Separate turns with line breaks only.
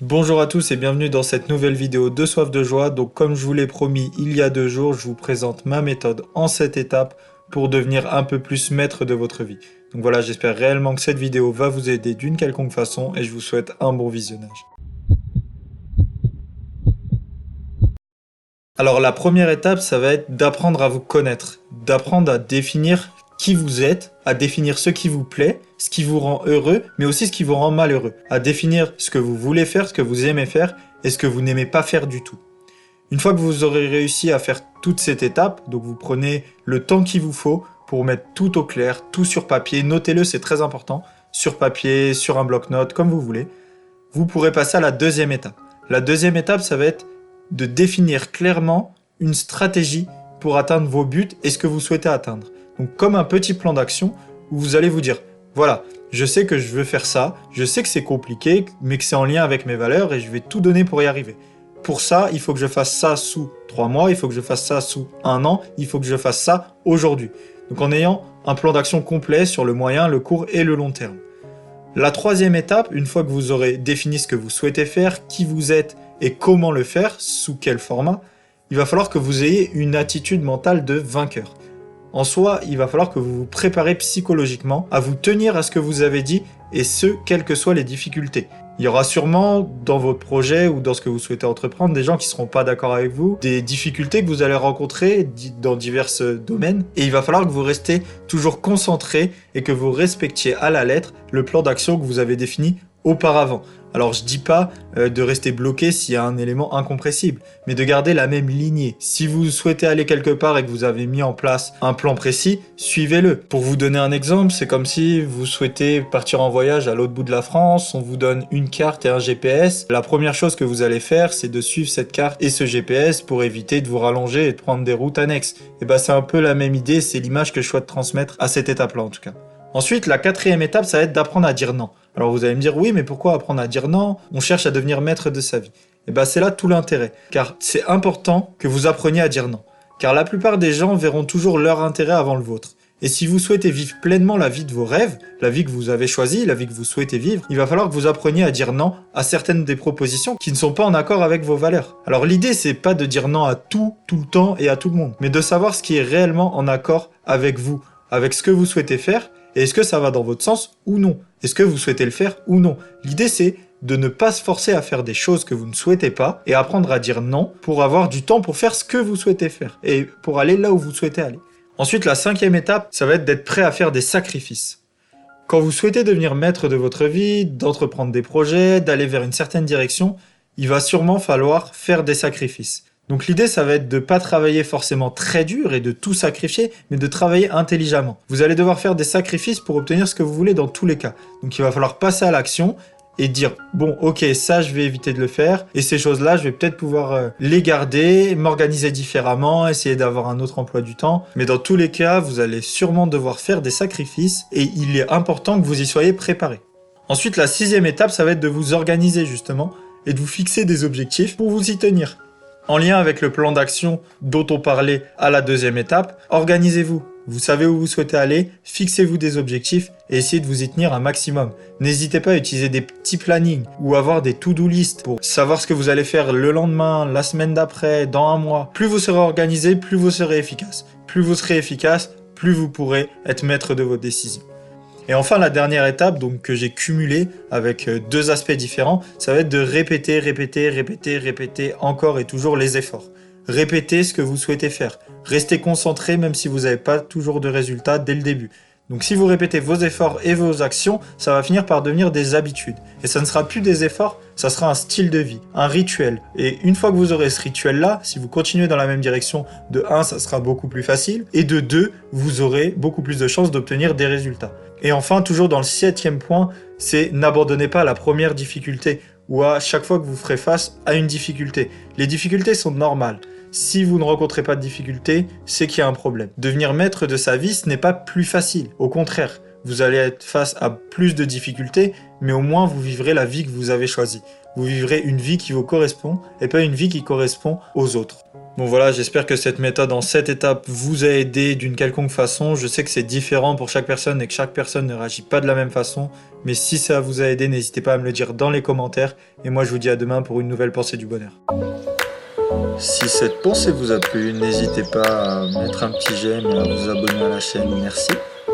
Bonjour à tous et bienvenue dans cette nouvelle vidéo de Soif de Joie. Donc comme je vous l'ai promis il y a deux jours, je vous présente ma méthode en sept étapes pour devenir un peu plus maître de votre vie. Donc voilà, j'espère réellement que cette vidéo va vous aider d'une quelconque façon et je vous souhaite un bon visionnage. Alors la première étape, ça va être d'apprendre à vous connaître, d'apprendre à définir qui vous êtes, à définir ce qui vous plaît, ce qui vous rend heureux, mais aussi ce qui vous rend malheureux, à définir ce que vous voulez faire, ce que vous aimez faire et ce que vous n'aimez pas faire du tout. Une fois que vous aurez réussi à faire toute cette étape, donc vous prenez le temps qu'il vous faut pour mettre tout au clair, tout sur papier, notez-le, c'est très important, sur papier, sur un bloc-notes, comme vous voulez, vous pourrez passer à la deuxième étape. La deuxième étape, ça va être de définir clairement une stratégie pour atteindre vos buts et ce que vous souhaitez atteindre. Donc comme un petit plan d'action où vous allez vous dire, voilà, je sais que je veux faire ça, je sais que c'est compliqué, mais que c'est en lien avec mes valeurs et je vais tout donner pour y arriver. Pour ça, il faut que je fasse ça sous trois mois, il faut que je fasse ça sous un an, il faut que je fasse ça aujourd'hui. Donc en ayant un plan d'action complet sur le moyen, le court et le long terme. La troisième étape, une fois que vous aurez défini ce que vous souhaitez faire, qui vous êtes et comment le faire, sous quel format, il va falloir que vous ayez une attitude mentale de vainqueur. En soi, il va falloir que vous vous préparez psychologiquement à vous tenir à ce que vous avez dit, et ce, quelles que soient les difficultés. Il y aura sûrement dans votre projet ou dans ce que vous souhaitez entreprendre des gens qui seront pas d'accord avec vous, des difficultés que vous allez rencontrer dans divers domaines, et il va falloir que vous restez toujours concentré et que vous respectiez à la lettre le plan d'action que vous avez défini auparavant. Alors je dis pas euh, de rester bloqué s'il y a un élément incompressible, mais de garder la même lignée. Si vous souhaitez aller quelque part et que vous avez mis en place un plan précis, suivez-le. Pour vous donner un exemple, c'est comme si vous souhaitez partir en voyage à l'autre bout de la France, on vous donne une carte et un GPS. La première chose que vous allez faire, c'est de suivre cette carte et ce GPS pour éviter de vous rallonger et de prendre des routes annexes. Et bah c'est un peu la même idée, c'est l'image que je souhaite transmettre à cette étape-là en tout cas. Ensuite, la quatrième étape, ça va être d'apprendre à dire non. Alors vous allez me dire, oui, mais pourquoi apprendre à dire non? On cherche à devenir maître de sa vie. Et eh bien c'est là tout l'intérêt. Car c'est important que vous appreniez à dire non. Car la plupart des gens verront toujours leur intérêt avant le vôtre. Et si vous souhaitez vivre pleinement la vie de vos rêves, la vie que vous avez choisie, la vie que vous souhaitez vivre, il va falloir que vous appreniez à dire non à certaines des propositions qui ne sont pas en accord avec vos valeurs. Alors l'idée c'est pas de dire non à tout, tout le temps et à tout le monde, mais de savoir ce qui est réellement en accord avec vous, avec ce que vous souhaitez faire et est-ce que ça va dans votre sens ou non? Est-ce que vous souhaitez le faire ou non? L'idée c'est de ne pas se forcer à faire des choses que vous ne souhaitez pas et apprendre à dire non pour avoir du temps pour faire ce que vous souhaitez faire et pour aller là où vous souhaitez aller. Ensuite, la cinquième étape, ça va être d'être prêt à faire des sacrifices. Quand vous souhaitez devenir maître de votre vie, d'entreprendre des projets, d'aller vers une certaine direction, il va sûrement falloir faire des sacrifices. Donc l'idée, ça va être de pas travailler forcément très dur et de tout sacrifier, mais de travailler intelligemment. Vous allez devoir faire des sacrifices pour obtenir ce que vous voulez dans tous les cas. Donc il va falloir passer à l'action et dire bon ok ça je vais éviter de le faire et ces choses là je vais peut-être pouvoir euh, les garder m'organiser différemment essayer d'avoir un autre emploi du temps mais dans tous les cas vous allez sûrement devoir faire des sacrifices et il est important que vous y soyez préparé ensuite la sixième étape ça va être de vous organiser justement et de vous fixer des objectifs pour vous y tenir en lien avec le plan d'action dont on parlait à la deuxième étape, organisez-vous. Vous savez où vous souhaitez aller, fixez-vous des objectifs et essayez de vous y tenir un maximum. N'hésitez pas à utiliser des petits plannings ou avoir des to-do list pour savoir ce que vous allez faire le lendemain, la semaine d'après, dans un mois. Plus vous serez organisé, plus vous serez efficace. Plus vous serez efficace, plus vous pourrez être maître de vos décisions. Et enfin, la dernière étape, donc que j'ai cumulée avec euh, deux aspects différents, ça va être de répéter, répéter, répéter, répéter encore et toujours les efforts. Répétez ce que vous souhaitez faire. Restez concentré même si vous n'avez pas toujours de résultats dès le début. Donc si vous répétez vos efforts et vos actions, ça va finir par devenir des habitudes. Et ça ne sera plus des efforts, ça sera un style de vie, un rituel. Et une fois que vous aurez ce rituel-là, si vous continuez dans la même direction, de 1, ça sera beaucoup plus facile, et de 2, vous aurez beaucoup plus de chances d'obtenir des résultats. Et enfin, toujours dans le septième point, c'est n'abandonnez pas la première difficulté, ou à chaque fois que vous ferez face à une difficulté. Les difficultés sont normales. Si vous ne rencontrez pas de difficultés, c'est qu'il y a un problème. Devenir maître de sa vie, ce n'est pas plus facile. Au contraire, vous allez être face à plus de difficultés, mais au moins vous vivrez la vie que vous avez choisie. Vous vivrez une vie qui vous correspond et pas une vie qui correspond aux autres. Bon voilà, j'espère que cette méthode en 7 étapes vous a aidé d'une quelconque façon. Je sais que c'est différent pour chaque personne et que chaque personne ne réagit pas de la même façon. Mais si ça vous a aidé, n'hésitez pas à me le dire dans les commentaires. Et moi je vous dis à demain pour une nouvelle pensée du bonheur. Si cette pensée vous a plu, n'hésitez pas à mettre un petit j'aime et à vous abonner à la chaîne. Merci.